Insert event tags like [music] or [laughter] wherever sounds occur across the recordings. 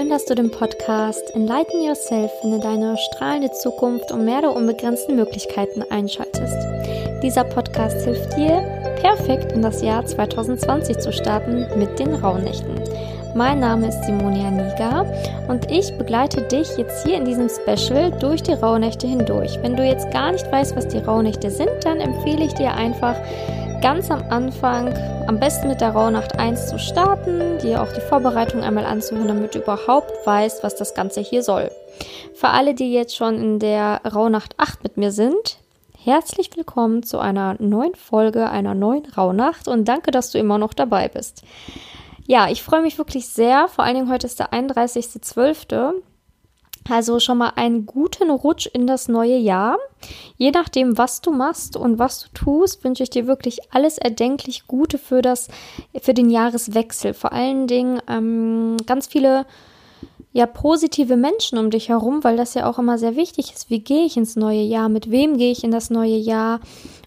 Schön, dass du den Podcast Enlighten Yourself in deine strahlende Zukunft und mehr der unbegrenzten Möglichkeiten einschaltest. Dieser Podcast hilft dir, perfekt in das Jahr 2020 zu starten mit den Rauhnächten. Mein Name ist Simonia Niga und ich begleite dich jetzt hier in diesem Special durch die Rauhnächte hindurch. Wenn du jetzt gar nicht weißt, was die Rauhnächte sind, dann empfehle ich dir einfach, ganz am Anfang am besten mit der Rauhnacht 1 zu starten, dir auch die Vorbereitung einmal anzuhören, damit du überhaupt weißt, was das Ganze hier soll. Für alle, die jetzt schon in der Rauhnacht 8 mit mir sind, herzlich willkommen zu einer neuen Folge, einer neuen Rauhnacht und danke, dass du immer noch dabei bist. Ja, ich freue mich wirklich sehr. Vor allen Dingen heute ist der 31.12. Also schon mal einen guten Rutsch in das neue Jahr. Je nachdem, was du machst und was du tust, wünsche ich dir wirklich alles erdenklich Gute für das, für den Jahreswechsel. Vor allen Dingen ähm, ganz viele ja positive Menschen um dich herum, weil das ja auch immer sehr wichtig ist. Wie gehe ich ins neue Jahr? Mit wem gehe ich in das neue Jahr?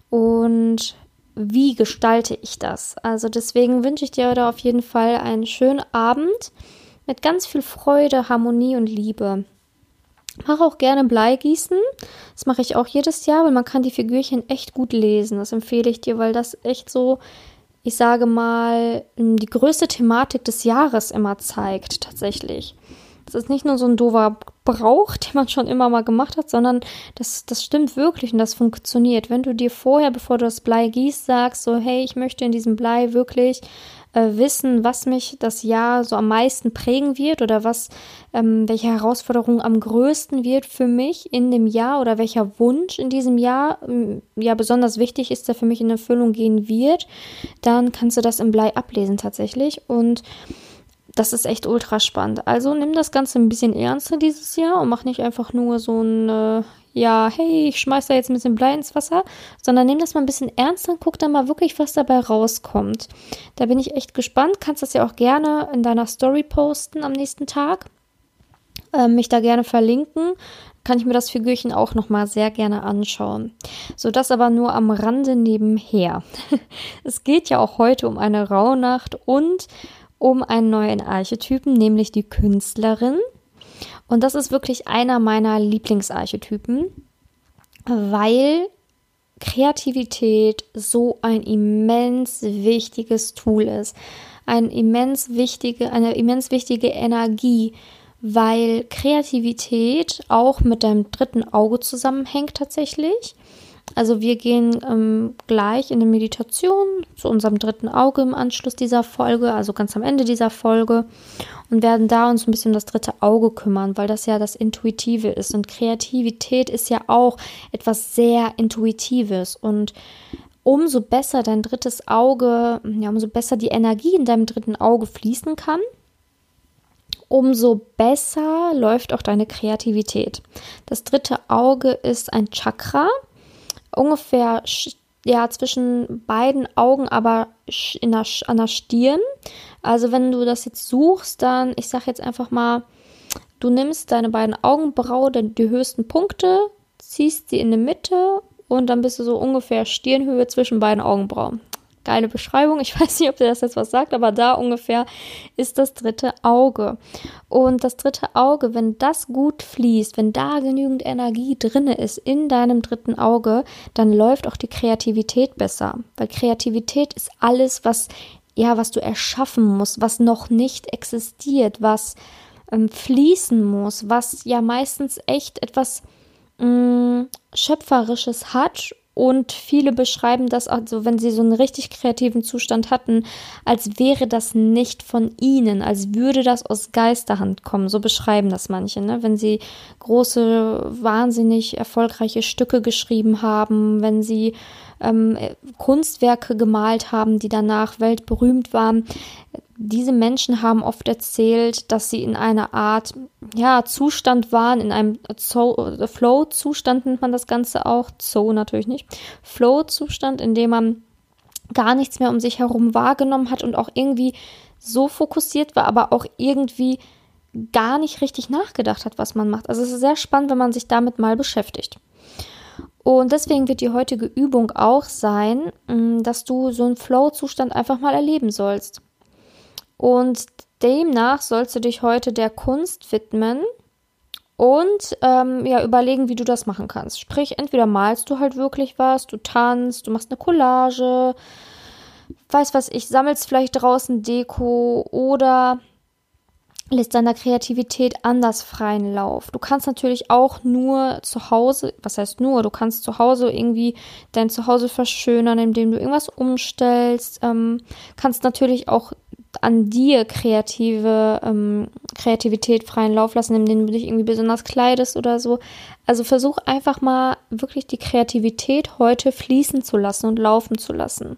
Und wie gestalte ich das? Also deswegen wünsche ich dir heute auf jeden Fall einen schönen Abend mit ganz viel Freude, Harmonie und Liebe. Mache auch gerne Bleigießen. Das mache ich auch jedes Jahr, weil man kann die Figürchen echt gut lesen. Das empfehle ich dir, weil das echt so, ich sage mal, die größte Thematik des Jahres immer zeigt, tatsächlich. Das ist nicht nur so ein doofer Brauch, [laughs] den man schon immer mal gemacht hat, sondern das, das stimmt wirklich und das funktioniert. Wenn du dir vorher, bevor du das Blei gießt, sagst, so, hey, ich möchte in diesem Blei wirklich äh, wissen, was mich das Jahr so am meisten prägen wird oder was, ähm, welche Herausforderung am größten wird für mich in dem Jahr oder welcher Wunsch in diesem Jahr ähm, ja besonders wichtig ist, der für mich in Erfüllung gehen wird, dann kannst du das im Blei ablesen tatsächlich. Und das ist echt ultra spannend. Also nimm das Ganze ein bisschen ernster dieses Jahr und mach nicht einfach nur so ein, äh, ja, hey, ich schmeiß da jetzt ein bisschen Blei ins Wasser, sondern nimm das mal ein bisschen ernster und guck dann mal wirklich, was dabei rauskommt. Da bin ich echt gespannt. Kannst das ja auch gerne in deiner Story posten am nächsten Tag. Äh, mich da gerne verlinken. Kann ich mir das Figürchen auch nochmal sehr gerne anschauen. So, das aber nur am Rande nebenher. [laughs] es geht ja auch heute um eine Rauhnacht und um einen neuen Archetypen, nämlich die Künstlerin. Und das ist wirklich einer meiner Lieblingsarchetypen, weil Kreativität so ein immens wichtiges Tool ist. Ein immens wichtige, eine immens wichtige Energie, weil Kreativität auch mit deinem dritten Auge zusammenhängt tatsächlich. Also wir gehen ähm, gleich in eine Meditation zu unserem dritten Auge im Anschluss dieser Folge, also ganz am Ende dieser Folge und werden da uns ein bisschen um das dritte Auge kümmern, weil das ja das Intuitive ist. Und Kreativität ist ja auch etwas sehr Intuitives. Und umso besser dein drittes Auge, ja, umso besser die Energie in deinem dritten Auge fließen kann, umso besser läuft auch deine Kreativität. Das dritte Auge ist ein Chakra, ungefähr ja zwischen beiden Augen, aber der, an der Stirn. Also wenn du das jetzt suchst, dann, ich sag jetzt einfach mal, du nimmst deine beiden Augenbrauen, die höchsten Punkte, ziehst sie in die Mitte und dann bist du so ungefähr Stirnhöhe zwischen beiden Augenbrauen geile Beschreibung. Ich [laughs] weiß nicht, ob dir das jetzt was sagt, aber da ungefähr ist das dritte Auge. Und das dritte Auge, wenn das gut fließt, wenn da genügend Energie drinne ist in deinem dritten Auge, dann läuft auch die Kreativität besser. Weil Kreativität ist alles, was, ja, was du erschaffen musst, was noch nicht existiert, was ähm, fließen muss, was ja meistens echt etwas mh, mm, Schöpferisches hat und viele beschreiben das, also wenn sie so einen richtig kreativen Zustand hatten, als wäre das nicht von ihnen, als würde das aus Geisterhand kommen. So beschreiben das manche, ne? Wenn sie große, wahnsinnig erfolgreiche Stücke geschrieben haben, wenn sie ähm, Kunstwerke gemalt haben, die danach weltberühmt waren diese Menschen haben oft erzählt, dass sie in einer Art ja, Zustand waren, in einem Flow-Zustand nennt man das Ganze auch, Zoo natürlich nicht, Flow-Zustand, in dem man gar nichts mehr um sich herum wahrgenommen hat und auch irgendwie so fokussiert war, aber auch irgendwie gar nicht richtig nachgedacht hat, was man macht. Also es ist sehr spannend, wenn man sich damit mal beschäftigt. Und deswegen wird die heutige Übung auch sein, dass du so einen Flow-Zustand einfach mal erleben sollst. Und demnach sollst du dich heute der Kunst widmen und ähm, ja, überlegen, wie du das machen kannst. Sprich, entweder malst du halt wirklich was, du tanzt, du machst eine Collage, weiß was ich, sammelst vielleicht draußen Deko oder lässt deiner Kreativität anders freien Lauf. Du kannst natürlich auch nur zu Hause, was heißt nur, du kannst zu Hause irgendwie dein Zuhause verschönern, indem du irgendwas umstellst. Ähm, kannst natürlich auch an dir kreative ähm, Kreativität freien Lauf lassen, indem du dich irgendwie besonders kleidest oder so. Also versuch einfach mal wirklich die Kreativität heute fließen zu lassen und laufen zu lassen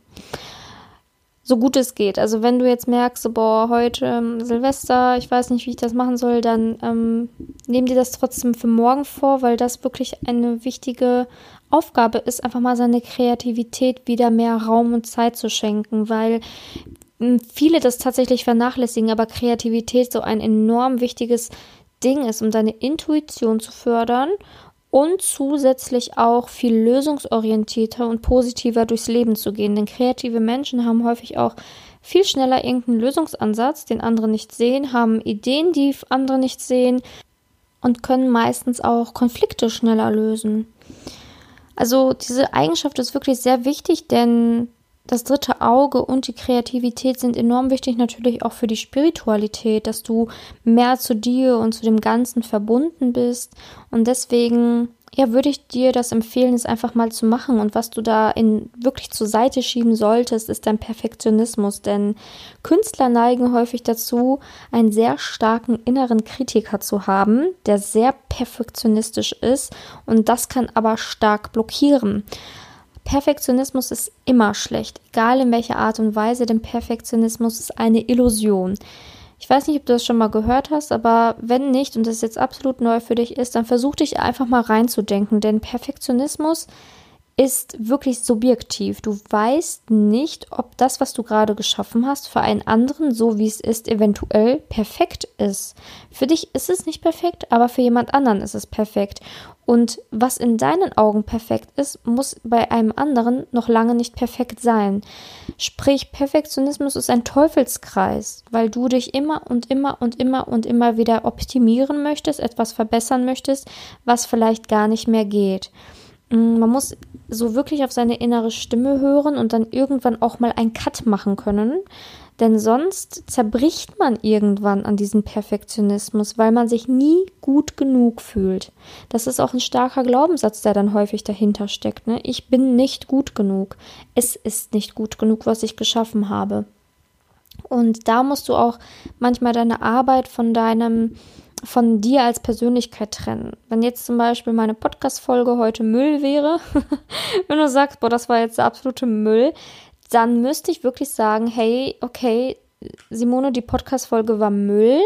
so gut es geht. Also wenn du jetzt merkst, boah, heute ähm, Silvester, ich weiß nicht, wie ich das machen soll, dann ähm, nehm dir das trotzdem für morgen vor, weil das wirklich eine wichtige Aufgabe ist, einfach mal seine Kreativität wieder mehr Raum und Zeit zu schenken, weil viele das tatsächlich vernachlässigen, aber Kreativität so ein enorm wichtiges Ding ist, um deine Intuition zu fördern und zusätzlich auch viel lösungsorientierter und positiver durchs Leben zu gehen. Denn kreative Menschen haben häufig auch viel schneller irgendeinen Lösungsansatz, den andere nicht sehen, haben Ideen, die andere nicht sehen und können meistens auch Konflikte schneller lösen. Also diese Eigenschaft ist wirklich sehr wichtig, denn das dritte Auge und die Kreativität sind enorm wichtig natürlich auch für die Spiritualität, dass du mehr zu dir und zu dem Ganzen verbunden bist. Und deswegen, ja, würde ich dir das empfehlen, es einfach mal zu machen. Und was du da in wirklich zur Seite schieben solltest, ist dein Perfektionismus. Denn Künstler neigen häufig dazu, einen sehr starken inneren Kritiker zu haben, der sehr perfektionistisch ist. Und das kann aber stark blockieren. Perfektionismus ist immer schlecht, egal in welcher Art und Weise, denn Perfektionismus ist eine Illusion. Ich weiß nicht, ob du das schon mal gehört hast, aber wenn nicht und das jetzt absolut neu für dich ist, dann versuch dich einfach mal reinzudenken, denn Perfektionismus ist wirklich subjektiv. Du weißt nicht, ob das, was du gerade geschaffen hast, für einen anderen, so wie es ist, eventuell perfekt ist. Für dich ist es nicht perfekt, aber für jemand anderen ist es perfekt. Und was in deinen Augen perfekt ist, muss bei einem anderen noch lange nicht perfekt sein. Sprich, Perfektionismus ist ein Teufelskreis, weil du dich immer und immer und immer und immer wieder optimieren möchtest, etwas verbessern möchtest, was vielleicht gar nicht mehr geht. Mm, man muss so wirklich auf seine innere Stimme hören und dann irgendwann auch mal einen Cut machen können. Denn sonst zerbricht man irgendwann an diesem Perfektionismus, weil man sich nie gut genug fühlt. Das ist auch ein starker Glaubenssatz, der dann häufig dahinter steckt. Ne? Ich bin nicht gut genug. Es ist nicht gut genug, was ich geschaffen habe. Und da musst du auch manchmal deine Arbeit von deinem von dir als Persönlichkeit trennen. Wenn jetzt zum Beispiel meine Podcast-Folge heute Müll wäre, [laughs] wenn du sagst, boah, das war jetzt der absolute Müll, dann müsste ich wirklich sagen, hey, okay, Simone, die Podcast-Folge war Müll,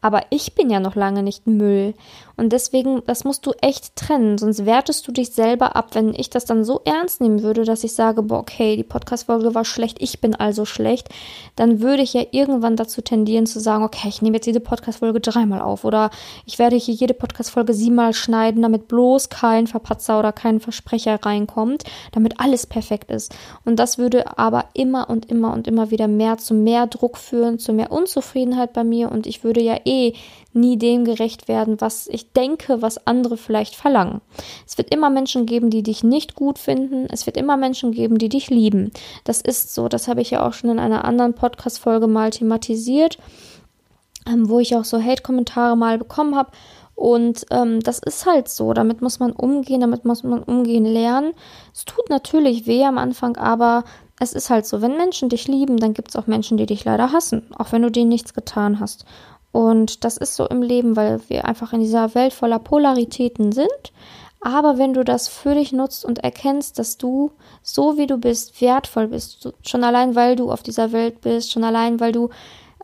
aber ich bin ja noch lange nicht Müll. Und deswegen, das musst du echt trennen, sonst wertest du dich selber ab. Wenn ich das dann so ernst nehmen würde, dass ich sage, boah, okay, die Podcast-Folge war schlecht, ich bin also schlecht, dann würde ich ja irgendwann dazu tendieren zu sagen, okay, ich nehme jetzt jede Podcast-Folge dreimal auf oder ich werde hier jede Podcast-Folge siebenmal schneiden, damit bloß kein Verpatzer oder kein Versprecher reinkommt, damit alles perfekt ist. Und das würde aber immer und immer und immer wieder mehr zu mehr Druck führen, zu mehr Unzufriedenheit bei mir und ich würde ja eh eh nie dem gerecht werden, was ich denke, was andere vielleicht verlangen. Es wird immer Menschen geben, die dich nicht gut finden. Es wird immer Menschen geben, die dich lieben. Das ist so. Das habe ich ja auch schon in einer anderen Podcast-Folge mal thematisiert, ähm, wo ich auch so Hate-Kommentare mal bekommen habe. Und ähm, das ist halt so. Damit muss man umgehen, damit muss man umgehen lernen. Es tut natürlich weh am Anfang, aber es ist halt so. Wenn Menschen dich lieben, dann gibt es auch Menschen, die dich leider hassen, auch wenn du denen nichts getan hast. Und das ist so im Leben, weil wir einfach in dieser Welt voller Polaritäten sind. Aber wenn du das für dich nutzt und erkennst, dass du so wie du bist wertvoll bist, schon allein weil du auf dieser Welt bist, schon allein weil du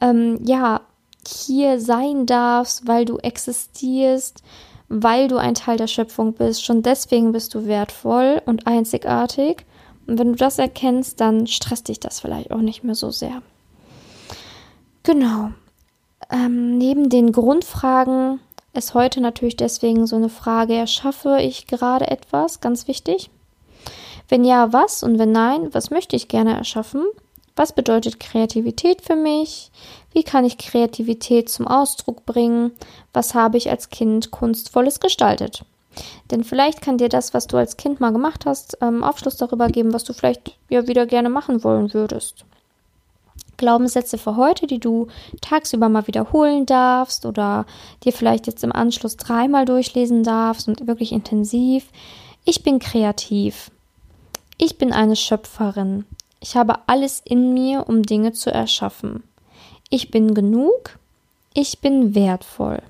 ähm, ja hier sein darfst, weil du existierst, weil du ein Teil der Schöpfung bist, schon deswegen bist du wertvoll und einzigartig. Und wenn du das erkennst, dann stresst dich das vielleicht auch nicht mehr so sehr. Genau. Ähm, neben den Grundfragen ist heute natürlich deswegen so eine Frage, erschaffe ich gerade etwas, ganz wichtig. Wenn ja, was und wenn nein, was möchte ich gerne erschaffen? Was bedeutet Kreativität für mich? Wie kann ich Kreativität zum Ausdruck bringen? Was habe ich als Kind kunstvolles gestaltet? Denn vielleicht kann dir das, was du als Kind mal gemacht hast, ähm, Aufschluss darüber geben, was du vielleicht ja wieder gerne machen wollen würdest. Glaubenssätze für heute, die du tagsüber mal wiederholen darfst oder dir vielleicht jetzt im Anschluss dreimal durchlesen darfst und wirklich intensiv. Ich bin kreativ. Ich bin eine Schöpferin. Ich habe alles in mir, um Dinge zu erschaffen. Ich bin genug. Ich bin wertvoll.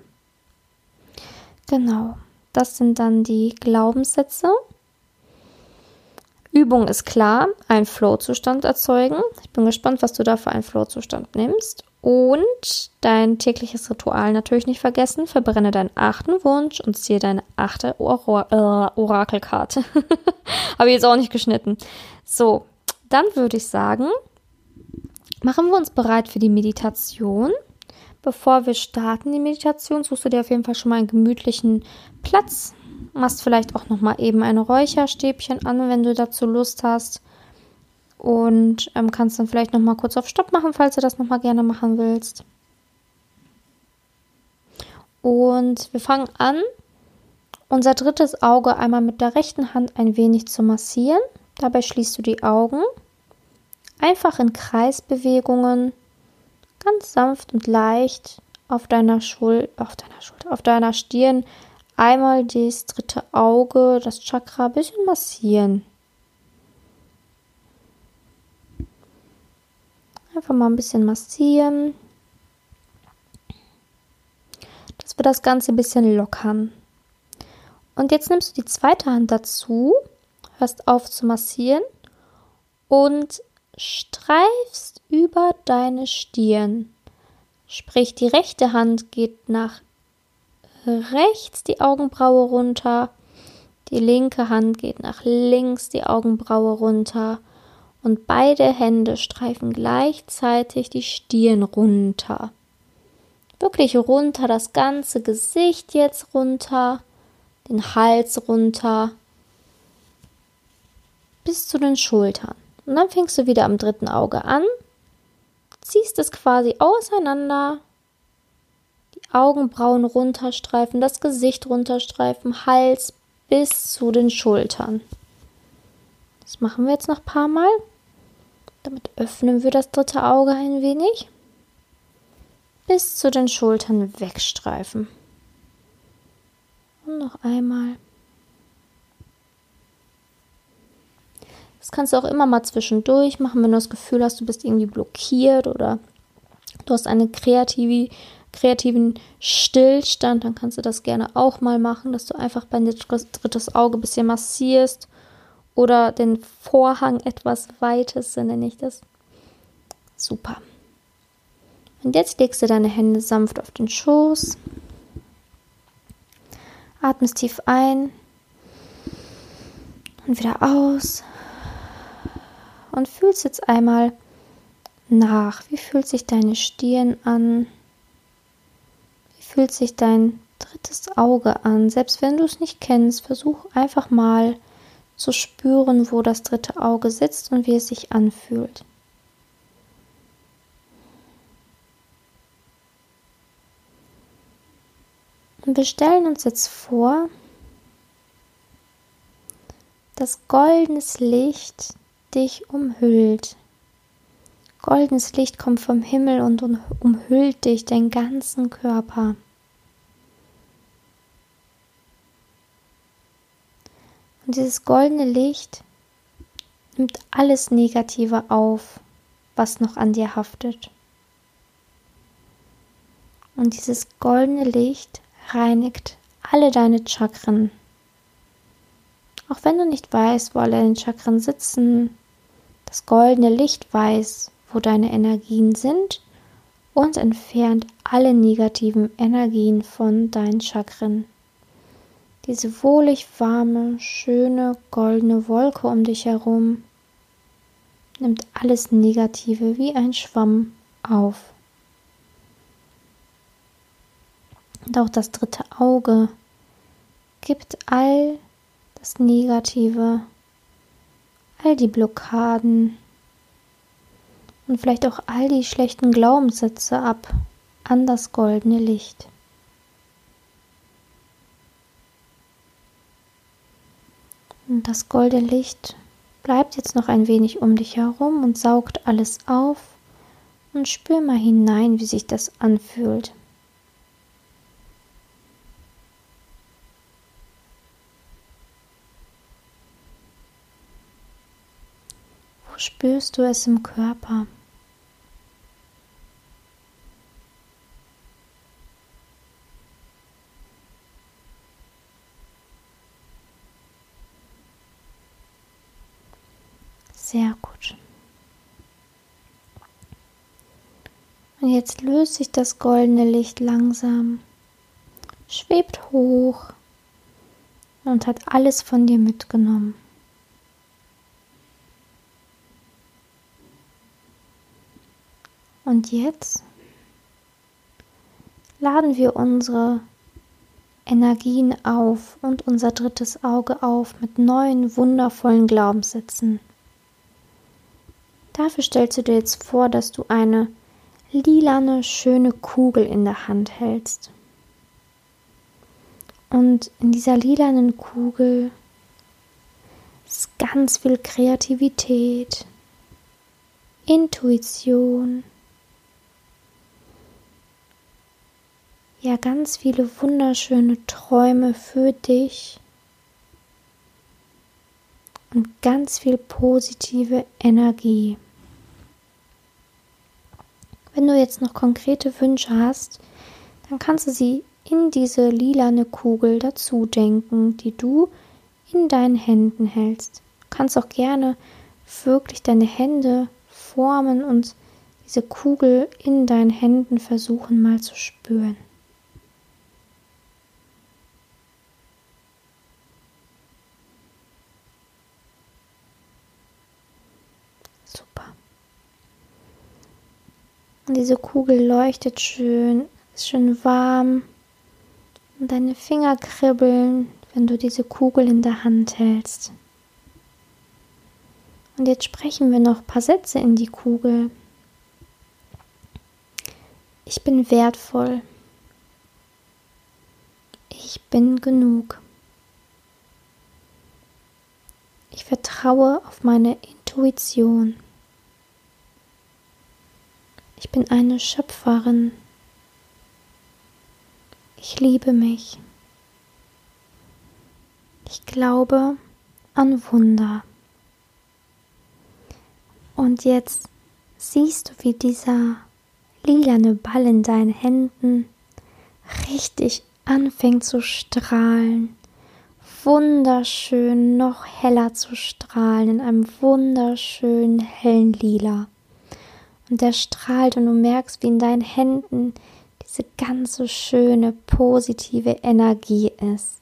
Genau, das sind dann die Glaubenssätze. Übung ist klar, ein Flow-Zustand erzeugen. Ich bin gespannt, was du da für einen Flow-Zustand nimmst. Und dein tägliches Ritual natürlich nicht vergessen. Verbrenne deinen achten Wunsch und ziehe deine achte Or äh, Orakelkarte. [laughs] Habe ich jetzt auch nicht geschnitten. So, dann würde ich sagen, machen wir uns bereit für die Meditation. Bevor wir starten, die Meditation, suchst du dir auf jeden Fall schon mal einen gemütlichen Platz. Machst vielleicht auch noch mal eben ein Räucherstäbchen an, wenn du dazu Lust hast. Und ähm, kannst dann vielleicht noch mal kurz auf Stopp machen, falls du das noch mal gerne machen willst. Und wir fangen an, unser drittes Auge einmal mit der rechten Hand ein wenig zu massieren. Dabei schließt du die Augen. Einfach in Kreisbewegungen, ganz sanft und leicht auf deiner Schul auf deiner Schulter, auf deiner Stirn einmal das dritte Auge, das Chakra ein bisschen massieren. Einfach mal ein bisschen massieren. Dass wir das Ganze ein bisschen lockern. Und jetzt nimmst du die zweite Hand dazu, hörst auf zu massieren und streifst über deine Stirn. Sprich, die rechte Hand geht nach rechts die Augenbraue runter, die linke Hand geht nach links die Augenbraue runter und beide Hände streifen gleichzeitig die Stirn runter. Wirklich runter, das ganze Gesicht jetzt runter, den Hals runter, bis zu den Schultern. Und dann fängst du wieder am dritten Auge an, ziehst es quasi auseinander, Augenbrauen runterstreifen, das Gesicht runterstreifen, Hals bis zu den Schultern. Das machen wir jetzt noch ein paar Mal. Damit öffnen wir das dritte Auge ein wenig. Bis zu den Schultern wegstreifen. Und noch einmal. Das kannst du auch immer mal zwischendurch machen, wenn du das Gefühl hast, du bist irgendwie blockiert oder du hast einen kreative, kreativen Stillstand, dann kannst du das gerne auch mal machen, dass du einfach bei dein drittes Auge ein bisschen massierst oder den Vorhang etwas weitest, so nenne ich das. Super. Und jetzt legst du deine Hände sanft auf den Schoß. Atmest tief ein und wieder aus und fühlst jetzt einmal nach. Wie fühlt sich deine Stirn an? Fühlt sich dein drittes Auge an? Selbst wenn du es nicht kennst, versuch einfach mal zu spüren, wo das dritte Auge sitzt und wie es sich anfühlt. Und wir stellen uns jetzt vor, dass goldenes Licht dich umhüllt. Goldenes Licht kommt vom Himmel und umhüllt dich, den ganzen Körper. Und dieses goldene Licht nimmt alles Negative auf, was noch an dir haftet. Und dieses goldene Licht reinigt alle deine Chakren. Auch wenn du nicht weißt, wo alle deine Chakren sitzen, das goldene Licht weiß, wo deine Energien sind und entfernt alle negativen Energien von deinen Chakren. Diese wohlig warme, schöne, goldene Wolke um dich herum nimmt alles Negative wie ein Schwamm auf. Und auch das dritte Auge gibt all das Negative all die Blockaden und vielleicht auch all die schlechten Glaubenssätze ab an das goldene Licht. Und das goldene Licht bleibt jetzt noch ein wenig um dich herum und saugt alles auf und spür mal hinein, wie sich das anfühlt. Wo spürst du es im Körper? Sehr gut. Und jetzt löst sich das goldene Licht langsam, schwebt hoch und hat alles von dir mitgenommen. Und jetzt laden wir unsere Energien auf und unser drittes Auge auf mit neuen wundervollen Glaubenssätzen. Dafür stellst du dir jetzt vor, dass du eine lilane, schöne Kugel in der Hand hältst. Und in dieser lilanen Kugel ist ganz viel Kreativität, Intuition, ja ganz viele wunderschöne Träume für dich und ganz viel positive Energie. Wenn du jetzt noch konkrete Wünsche hast, dann kannst du sie in diese lilane Kugel dazu denken, die du in deinen Händen hältst. Du kannst auch gerne wirklich deine Hände formen und diese Kugel in deinen Händen versuchen mal zu spüren. Und diese Kugel leuchtet schön, ist schön warm. Und deine Finger kribbeln, wenn du diese Kugel in der Hand hältst. Und jetzt sprechen wir noch ein paar Sätze in die Kugel. Ich bin wertvoll. Ich bin genug. Ich vertraue auf meine Intuition. Ich bin eine Schöpferin. Ich liebe mich. Ich glaube an Wunder. Und jetzt siehst du, wie dieser lilane Ball in deinen Händen richtig anfängt zu strahlen. Wunderschön, noch heller zu strahlen in einem wunderschönen hellen Lila. Und der strahlt und du merkst, wie in deinen Händen diese ganze schöne, positive Energie ist.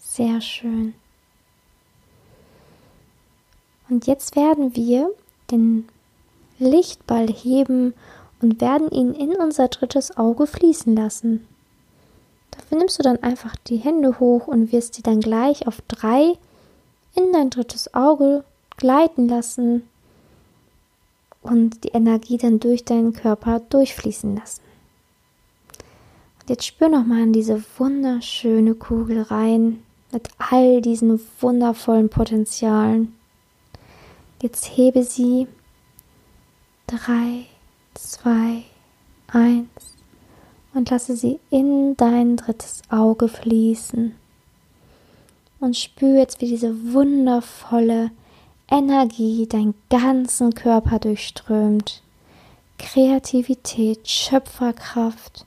Sehr schön. Und jetzt werden wir den Lichtball heben und werden ihn in unser drittes Auge fließen lassen. Dafür nimmst du dann einfach die Hände hoch und wirst sie dann gleich auf drei in dein drittes Auge gleiten lassen und die Energie dann durch deinen Körper durchfließen lassen. Und jetzt spür nochmal in diese wunderschöne Kugel rein mit all diesen wundervollen Potenzialen. Jetzt hebe sie. Drei, zwei, eins und lasse sie in dein drittes Auge fließen. Und spür jetzt, wie diese wundervolle Energie deinen ganzen Körper durchströmt. Kreativität, Schöpferkraft.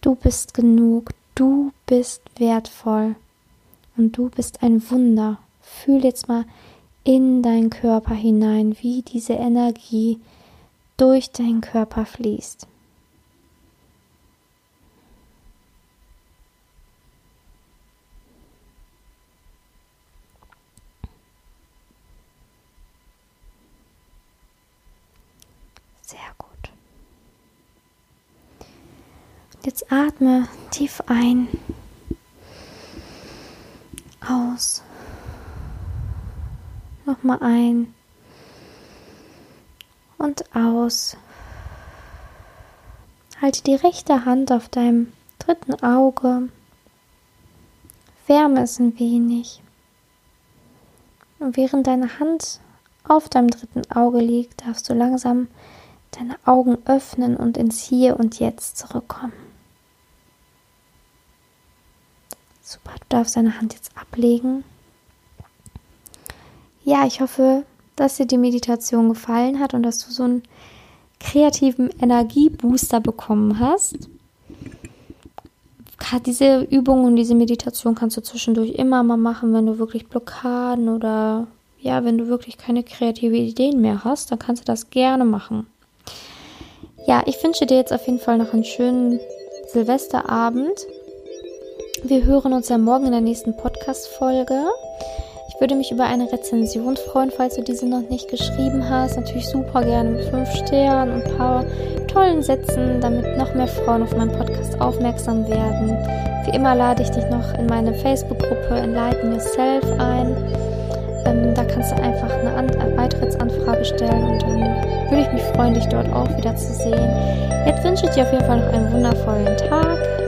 Du bist genug, du bist wertvoll und du bist ein Wunder. Fühl jetzt mal in deinen Körper hinein, wie diese Energie durch deinen Körper fließt. Jetzt atme tief ein, aus, nochmal ein und aus. Halte die rechte Hand auf deinem dritten Auge. Wärme es ein wenig. Und während deine Hand auf deinem dritten Auge liegt, darfst du langsam deine Augen öffnen und ins Hier und Jetzt zurückkommen. Super, du darfst deine Hand jetzt ablegen. Ja, ich hoffe, dass dir die Meditation gefallen hat und dass du so einen kreativen Energiebooster bekommen hast. Diese Übung und diese Meditation kannst du zwischendurch immer mal machen, wenn du wirklich Blockaden oder ja, wenn du wirklich keine kreative Ideen mehr hast, dann kannst du das gerne machen. Ja, ich wünsche dir jetzt auf jeden Fall noch einen schönen Silvesterabend. Wir hören uns ja morgen in der nächsten Podcast-Folge. Ich würde mich über eine Rezension freuen, falls du diese noch nicht geschrieben hast. Natürlich super gerne mit fünf Sternen und ein paar tollen Sätzen, damit noch mehr Frauen auf meinen Podcast aufmerksam werden. Wie immer lade ich dich noch in meine Facebook-Gruppe Enlighten Yourself ein. Ähm, da kannst du einfach eine, An eine Beitrittsanfrage stellen und dann würde ich mich freuen, dich dort auch wieder zu sehen. Jetzt wünsche ich dir auf jeden Fall noch einen wundervollen Tag.